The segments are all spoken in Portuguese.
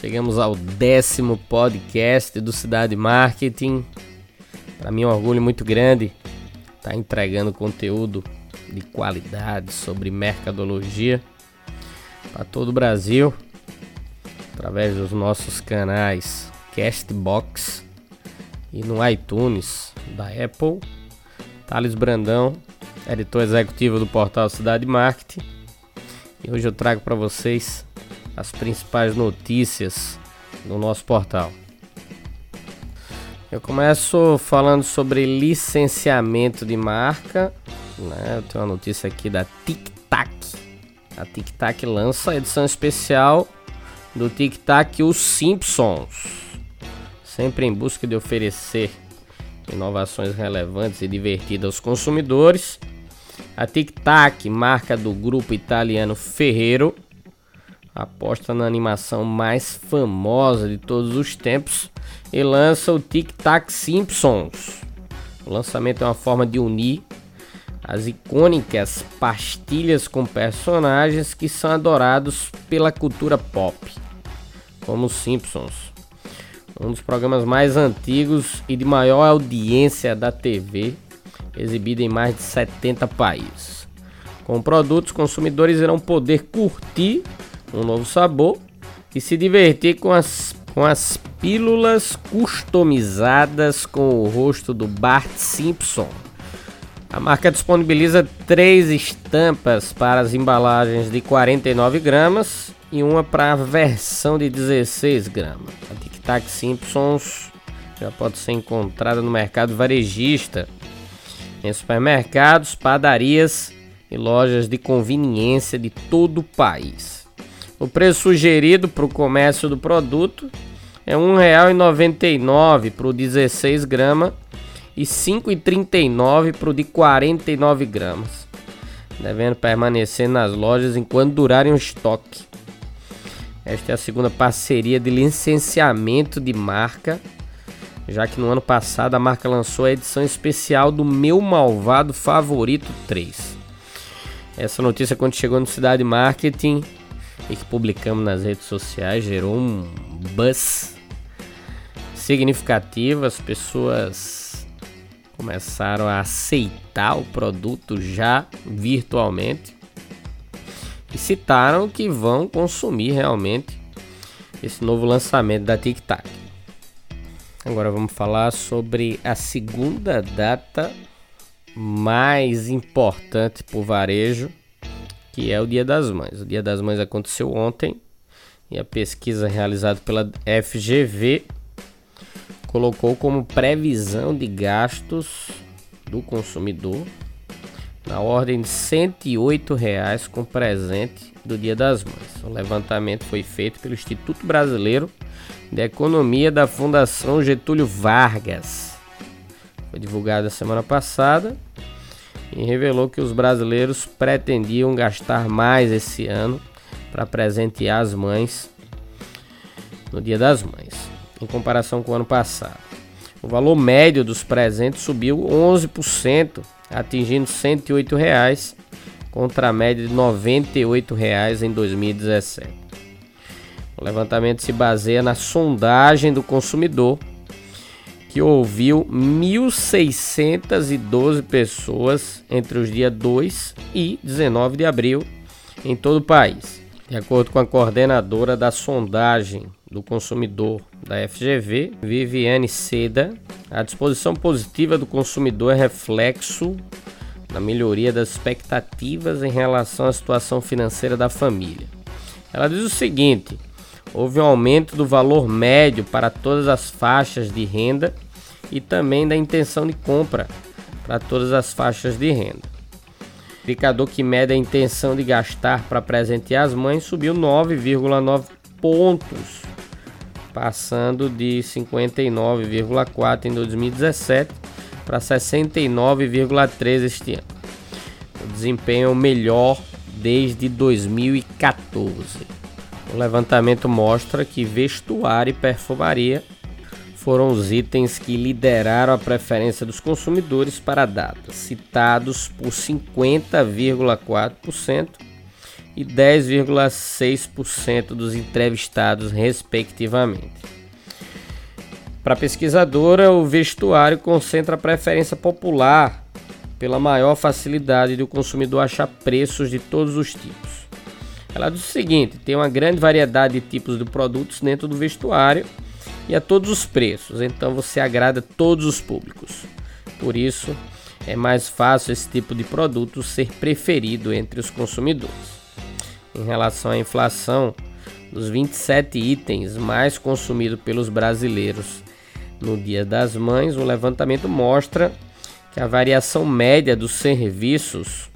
chegamos ao décimo podcast do Cidade Marketing. Para mim é um orgulho muito grande estar tá entregando conteúdo de qualidade sobre mercadologia para todo o Brasil através dos nossos canais Castbox e no iTunes da Apple. Thales Brandão, editor executivo do portal Cidade Marketing. E hoje eu trago para vocês as principais notícias no nosso portal. Eu começo falando sobre licenciamento de marca. Né? Eu tenho uma notícia aqui da Tic Tac. A Tic Tac lança a edição especial do Tic Tac Os Simpsons, sempre em busca de oferecer inovações relevantes e divertidas aos consumidores. A Tic Tac, marca do grupo italiano Ferrero, aposta na animação mais famosa de todos os tempos e lança o Tic Tac Simpsons. O lançamento é uma forma de unir as icônicas pastilhas com personagens que são adorados pela cultura pop, como os Simpsons, um dos programas mais antigos e de maior audiência da TV, exibido em mais de 70 países. Com produtos, consumidores irão poder curtir um novo sabor e se divertir com as, com as pílulas customizadas com o rosto do Bart Simpson. A marca disponibiliza três estampas para as embalagens de 49 gramas e uma para a versão de 16 gramas. A Tic Tac Simpsons já pode ser encontrada no mercado varejista, em supermercados, padarias e lojas de conveniência de todo o país. O preço sugerido para o comércio do produto é R$ 1,99 para o 16 gramas e R$ 5,39 para o de 49 gramas, devendo permanecer nas lojas enquanto durarem o estoque. Esta é a segunda parceria de licenciamento de marca, já que no ano passado a marca lançou a edição especial do Meu Malvado Favorito 3. Essa notícia, quando chegou no Cidade Marketing, e que publicamos nas redes sociais gerou um buzz significativo. As pessoas começaram a aceitar o produto já virtualmente e citaram que vão consumir realmente esse novo lançamento da Tic Tac. Agora vamos falar sobre a segunda data mais importante para o varejo que é o Dia das Mães. O Dia das Mães aconteceu ontem e a pesquisa realizada pela FGV colocou como previsão de gastos do consumidor na ordem de 108 reais com presente do Dia das Mães. O levantamento foi feito pelo Instituto Brasileiro de Economia da Fundação Getúlio Vargas. Foi divulgado a semana passada e revelou que os brasileiros pretendiam gastar mais esse ano para presentear as mães no Dia das Mães, em comparação com o ano passado. O valor médio dos presentes subiu 11%, atingindo 108 reais, contra a média de 98 reais em 2017. O levantamento se baseia na sondagem do consumidor que ouviu 1.612 pessoas entre os dias 2 e 19 de abril em todo o país. De acordo com a coordenadora da sondagem do consumidor da FGV, Viviane Seda, a disposição positiva do consumidor é reflexo na melhoria das expectativas em relação à situação financeira da família. Ela diz o seguinte: houve um aumento do valor médio para todas as faixas de renda e também da intenção de compra para todas as faixas de renda. O indicador que mede a intenção de gastar para presentear as mães subiu 9,9 pontos, passando de 59,4 em 2017 para 69,3 este ano. O desempenho é o melhor desde 2014. O levantamento mostra que vestuário e perfumaria foram os itens que lideraram a preferência dos consumidores para a data, citados por 50,4% e 10,6% dos entrevistados, respectivamente. Para a pesquisadora, o vestuário concentra a preferência popular pela maior facilidade do consumidor achar preços de todos os tipos. Ela diz o seguinte: tem uma grande variedade de tipos de produtos dentro do vestuário e a todos os preços, então você agrada todos os públicos. Por isso, é mais fácil esse tipo de produto ser preferido entre os consumidores. Em relação à inflação, dos 27 itens mais consumidos pelos brasileiros no Dia das Mães, o levantamento mostra que a variação média dos serviços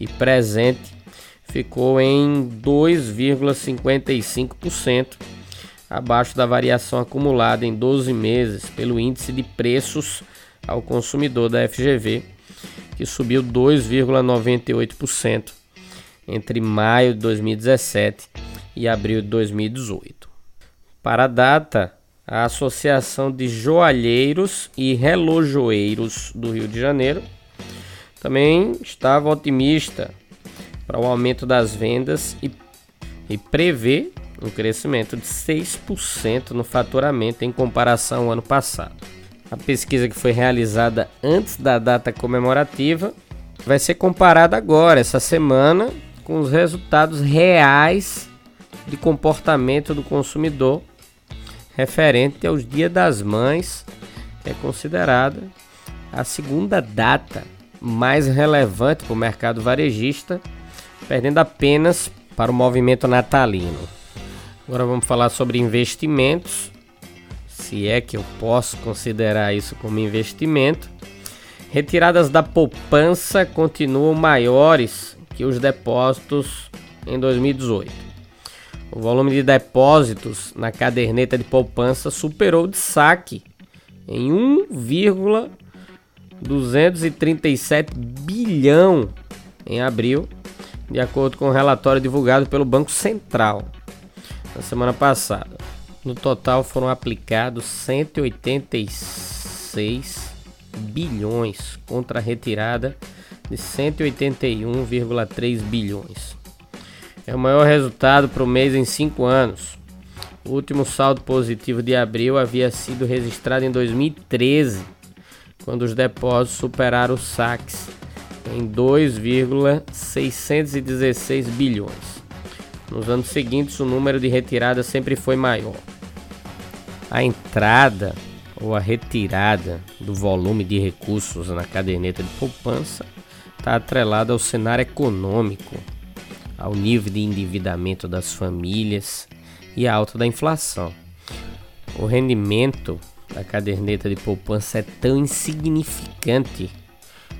e presente ficou em 2,55% abaixo da variação acumulada em 12 meses pelo índice de preços ao consumidor da FGV, que subiu 2,98% entre maio de 2017 e abril de 2018. Para a data, a Associação de Joalheiros e Relojoeiros do Rio de Janeiro também estava otimista para o aumento das vendas e, e prevê um crescimento de 6% no faturamento em comparação ao ano passado. A pesquisa que foi realizada antes da data comemorativa vai ser comparada agora, essa semana, com os resultados reais de comportamento do consumidor referente aos Dia das Mães, que é considerada a segunda data mais relevante para o mercado varejista, perdendo apenas para o movimento natalino. Agora vamos falar sobre investimentos, se é que eu posso considerar isso como investimento. Retiradas da poupança continuam maiores que os depósitos em 2018. O volume de depósitos na caderneta de poupança superou o de saque em 1,237 bilhão em abril, de acordo com o relatório divulgado pelo Banco Central na semana passada. No total foram aplicados 186 bilhões contra a retirada de 181,3 bilhões. É o maior resultado para o mês em cinco anos. O último saldo positivo de abril havia sido registrado em 2013, quando os depósitos superaram os saques em 2,616 bilhões. Nos anos seguintes, o número de retiradas sempre foi maior. A entrada ou a retirada do volume de recursos na caderneta de poupança está atrelada ao cenário econômico, ao nível de endividamento das famílias e à alta da inflação. O rendimento da caderneta de poupança é tão insignificante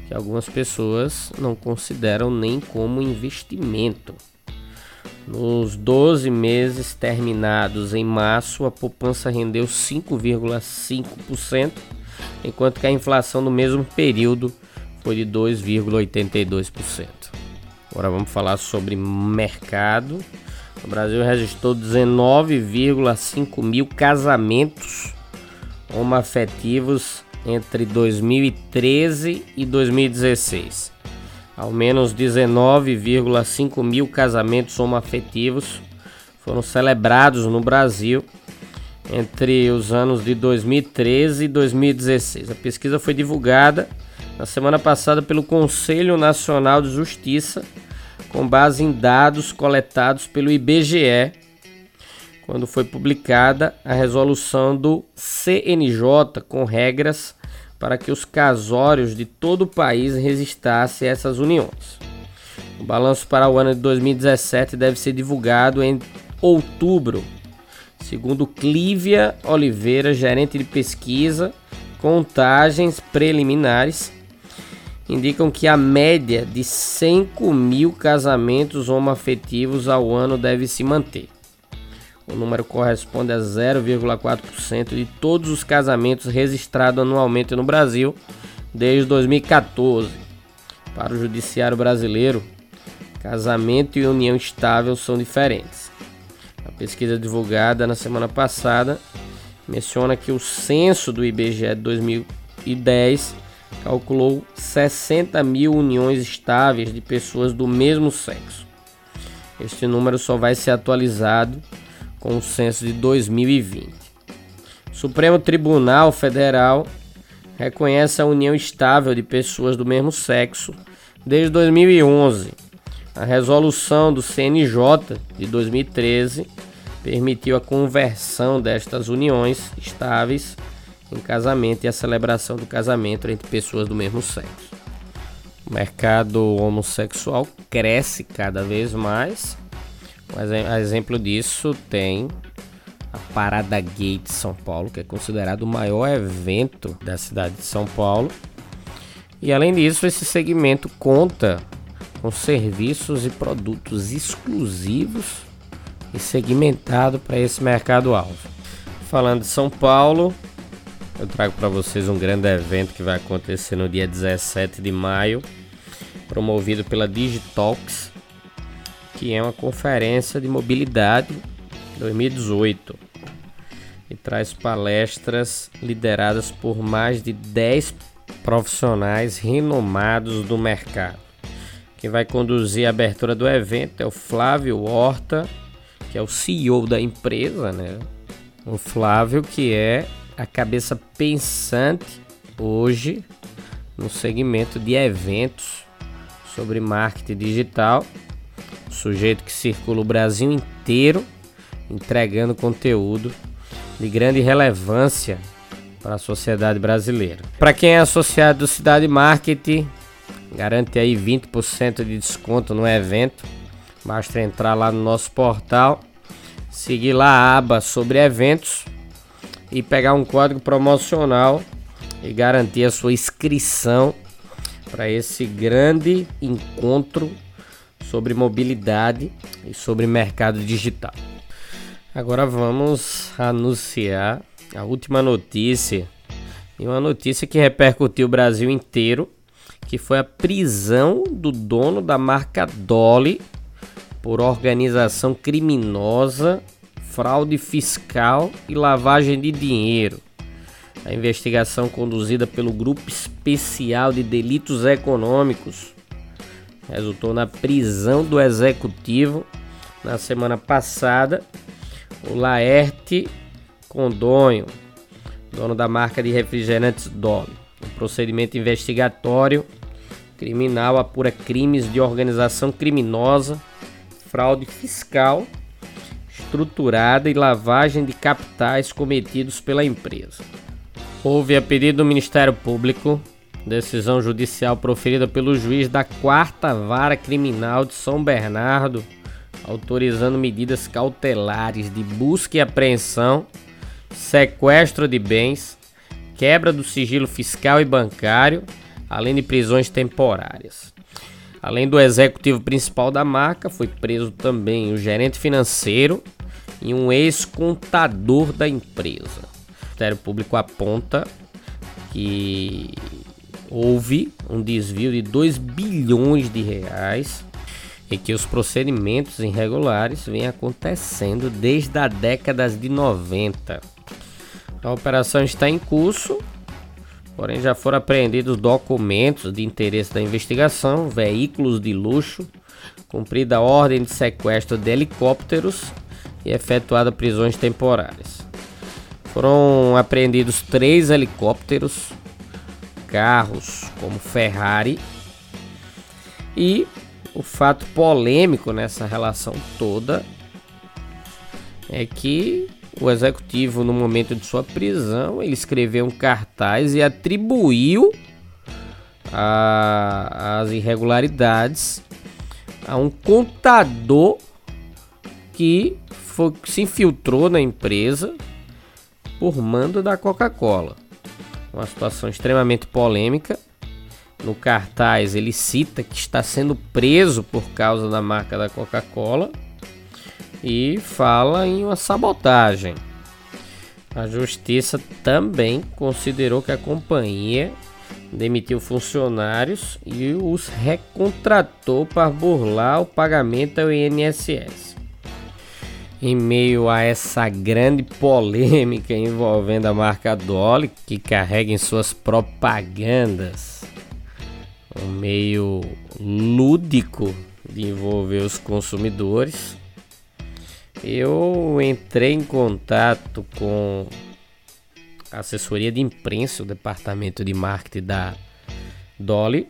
que algumas pessoas não consideram nem como investimento. Nos 12 meses terminados em março, a poupança rendeu 5,5%, enquanto que a inflação no mesmo período foi de 2,82%. Agora vamos falar sobre mercado. O Brasil registrou 19,5 mil casamentos homoafetivos entre 2013 e 2016 ao menos 19,5 mil casamentos homoafetivos foram celebrados no Brasil entre os anos de 2013 e 2016. A pesquisa foi divulgada na semana passada pelo Conselho Nacional de Justiça, com base em dados coletados pelo IBGE, quando foi publicada a resolução do CNJ com regras para que os casórios de todo o país registrassem essas uniões. O balanço para o ano de 2017 deve ser divulgado em outubro, segundo Clívia Oliveira, gerente de pesquisa. Contagens preliminares indicam que a média de 5 mil casamentos homoafetivos ao ano deve se manter. O número corresponde a 0,4% de todos os casamentos registrados anualmente no Brasil desde 2014. Para o judiciário brasileiro, casamento e união estável são diferentes. A pesquisa divulgada na semana passada menciona que o censo do IBGE de 2010 calculou 60 mil uniões estáveis de pessoas do mesmo sexo. Este número só vai ser atualizado com o censo de 2020. O Supremo Tribunal Federal reconhece a união estável de pessoas do mesmo sexo desde 2011. A resolução do CNJ de 2013 permitiu a conversão destas uniões estáveis em casamento e a celebração do casamento entre pessoas do mesmo sexo. O mercado homossexual cresce cada vez mais. Um exemplo disso tem a Parada Gay de São Paulo, que é considerado o maior evento da cidade de São Paulo. E além disso, esse segmento conta com serviços e produtos exclusivos e segmentado para esse mercado-alvo. Falando de São Paulo, eu trago para vocês um grande evento que vai acontecer no dia 17 de maio, promovido pela Digitalks, que é uma conferência de mobilidade 2018 e traz palestras lideradas por mais de 10 profissionais renomados do mercado. Quem vai conduzir a abertura do evento é o Flávio Horta, que é o CEO da empresa, né? O Flávio que é a cabeça pensante hoje no segmento de eventos sobre marketing digital. Sujeito que circula o Brasil inteiro entregando conteúdo de grande relevância para a sociedade brasileira. Para quem é associado do Cidade Marketing, garante aí 20% de desconto no evento. Basta entrar lá no nosso portal, seguir lá a aba sobre eventos e pegar um código promocional e garantir a sua inscrição para esse grande encontro sobre mobilidade e sobre mercado digital. Agora vamos anunciar a última notícia e uma notícia que repercutiu o Brasil inteiro, que foi a prisão do dono da marca Dolly por organização criminosa fraude fiscal e lavagem de dinheiro. A investigação conduzida pelo Grupo Especial de Delitos Econômicos resultou na prisão do executivo na semana passada, o Laerte Condonho, dono da marca de refrigerantes Dolly. O procedimento investigatório criminal apura crimes de organização criminosa, fraude fiscal estruturada e lavagem de capitais cometidos pela empresa. Houve a pedido do Ministério Público decisão judicial proferida pelo juiz da quarta vara criminal de São Bernardo, autorizando medidas cautelares de busca e apreensão, sequestro de bens, quebra do sigilo fiscal e bancário, além de prisões temporárias. Além do executivo principal da marca, foi preso também o gerente financeiro e um ex-contador da empresa. O Ministério Público aponta que houve um desvio de 2 bilhões de reais e que os procedimentos irregulares vêm acontecendo desde a década de 90. A operação está em curso Porém, já foram apreendidos documentos de interesse da investigação, veículos de luxo, cumprida a ordem de sequestro de helicópteros e efetuada prisões temporárias. Foram apreendidos três helicópteros, carros como Ferrari e o fato polêmico nessa relação toda é que o executivo, no momento de sua prisão, ele escreveu um cartaz e atribuiu a, as irregularidades a um contador que foi, se infiltrou na empresa por mando da Coca-Cola. Uma situação extremamente polêmica. No cartaz ele cita que está sendo preso por causa da marca da Coca-Cola e fala em uma sabotagem. A justiça também considerou que a companhia demitiu funcionários e os recontratou para burlar o pagamento ao INSS. Em meio a essa grande polêmica envolvendo a marca Dolly, que carrega em suas propagandas um meio lúdico de envolver os consumidores, eu entrei em contato com a assessoria de imprensa, o departamento de marketing da Dolly,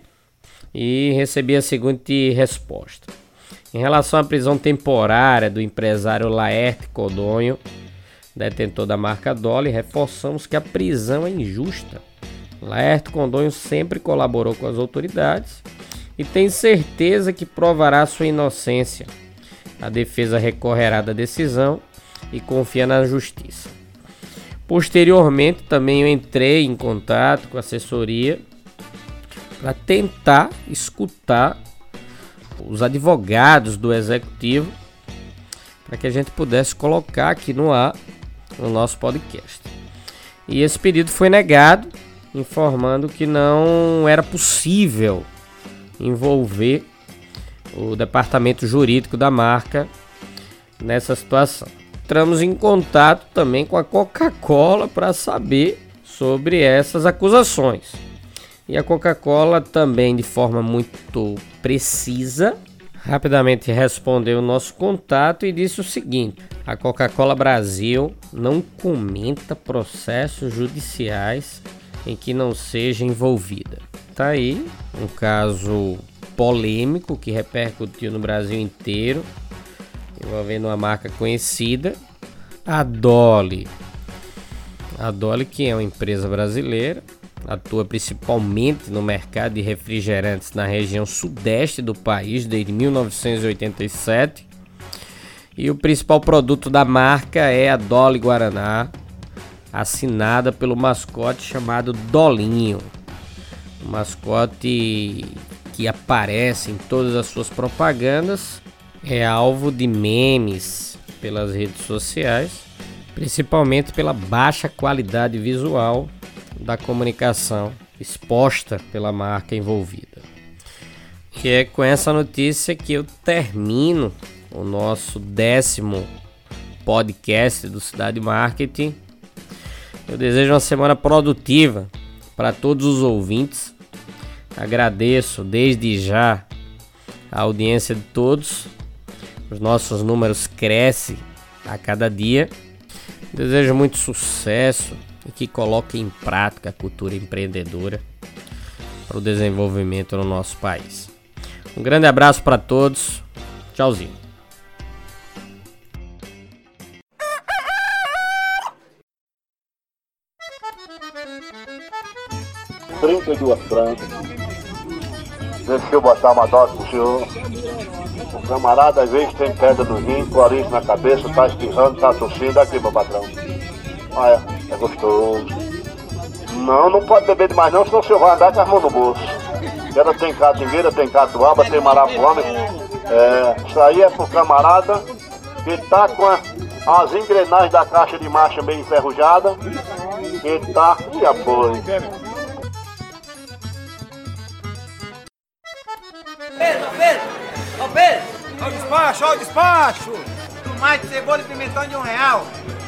e recebi a seguinte resposta. Em relação à prisão temporária do empresário Laerte Codonho, detentor da marca Dolly, reforçamos que a prisão é injusta. Laerte Codonho sempre colaborou com as autoridades e tem certeza que provará sua inocência. A defesa recorrerá da decisão e confia na justiça. Posteriormente, também eu entrei em contato com a assessoria para tentar escutar os advogados do executivo para que a gente pudesse colocar aqui no ar no nosso podcast. E esse pedido foi negado, informando que não era possível envolver o departamento jurídico da marca nessa situação. Entramos em contato também com a Coca-Cola para saber sobre essas acusações. E a Coca-Cola também de forma muito precisa rapidamente respondeu o nosso contato e disse o seguinte: a Coca-Cola Brasil não comenta processos judiciais em que não seja envolvida. Tá aí um caso polêmico que repercutiu no Brasil inteiro, envolvendo uma marca conhecida, a Dolly. A Dolly, que é uma empresa brasileira, atua principalmente no mercado de refrigerantes na região sudeste do país desde 1987. E o principal produto da marca é a Dolly Guaraná, assinada pelo mascote chamado Dolinho mascote que aparece em todas as suas propagandas, é alvo de memes pelas redes sociais, principalmente pela baixa qualidade visual da comunicação exposta pela marca envolvida. E é com essa notícia que eu termino o nosso décimo podcast do Cidade Marketing. Eu desejo uma semana produtiva para todos os ouvintes Agradeço desde já a audiência de todos. Os nossos números crescem a cada dia. Desejo muito sucesso e que coloque em prática a cultura empreendedora para o desenvolvimento no nosso país. Um grande abraço para todos. Tchauzinho. Trinta duas brancas. Deixa eu botar uma dose pro senhor. O camarada às vezes tem pedra no rim, clorinho na cabeça, tá espirrando, tá tossindo. Aqui, meu patrão. Olha, é gostoso. Não, não pode beber demais não, senão o senhor vai andar com as mãos no bolso. Ela tem catingueira, tem catuaba, tem marapuama. É, isso aí é pro camarada que tá com a, as engrenagens da caixa de marcha bem enferrujada. Que tá, e apoio. Pedro, Pedro! Ô Pedro! Ó o despacho, ó o despacho! Tomate, cebola e pimentão de um real.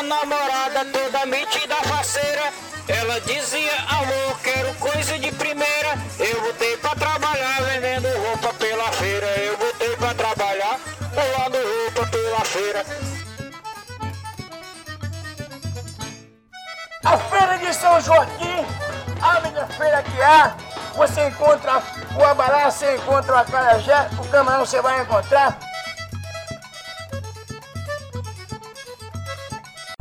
Uma namorada toda metida faceira. Ela dizia, amor, quero coisa de primeira. Eu botei pra trabalhar vendendo roupa pela feira. Eu botei pra trabalhar pulando roupa pela feira. A feira de São Joaquim, a melhor feira que há. Você encontra o abará, você encontra o acarajé, o camarão você vai encontrar.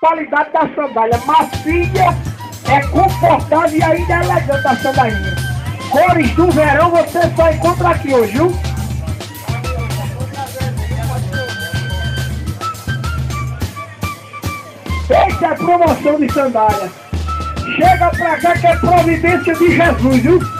Qualidade da sandália macia, é confortável e ainda é elegante a sandália. Cores do verão você só encontra aqui hoje, viu? Essa é promoção de sandália. Chega pra cá que é providência de Jesus, viu?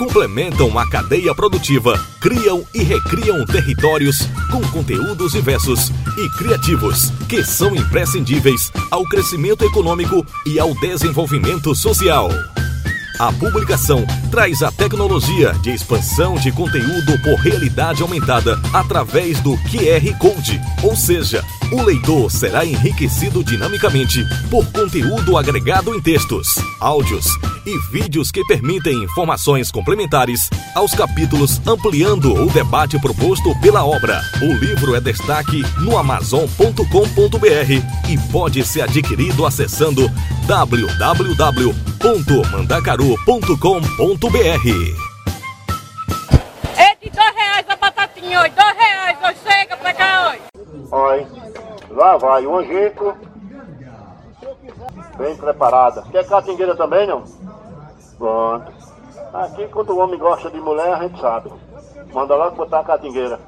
complementam a cadeia produtiva, criam e recriam territórios com conteúdos diversos e criativos que são imprescindíveis ao crescimento econômico e ao desenvolvimento social. A publicação traz a tecnologia de expansão de conteúdo por realidade aumentada através do QR Code, ou seja, o leitor será enriquecido dinamicamente por conteúdo agregado em textos, áudios e vídeos que permitem informações complementares aos capítulos, ampliando o debate proposto pela obra. O livro é destaque no Amazon.com.br e pode ser adquirido acessando www.mandacaru.com.br. lá vai o angico. Bem preparada. Quer catingueira também, não? Pronto. Aqui, quando o homem gosta de mulher, a gente sabe. Manda logo botar a catingueira.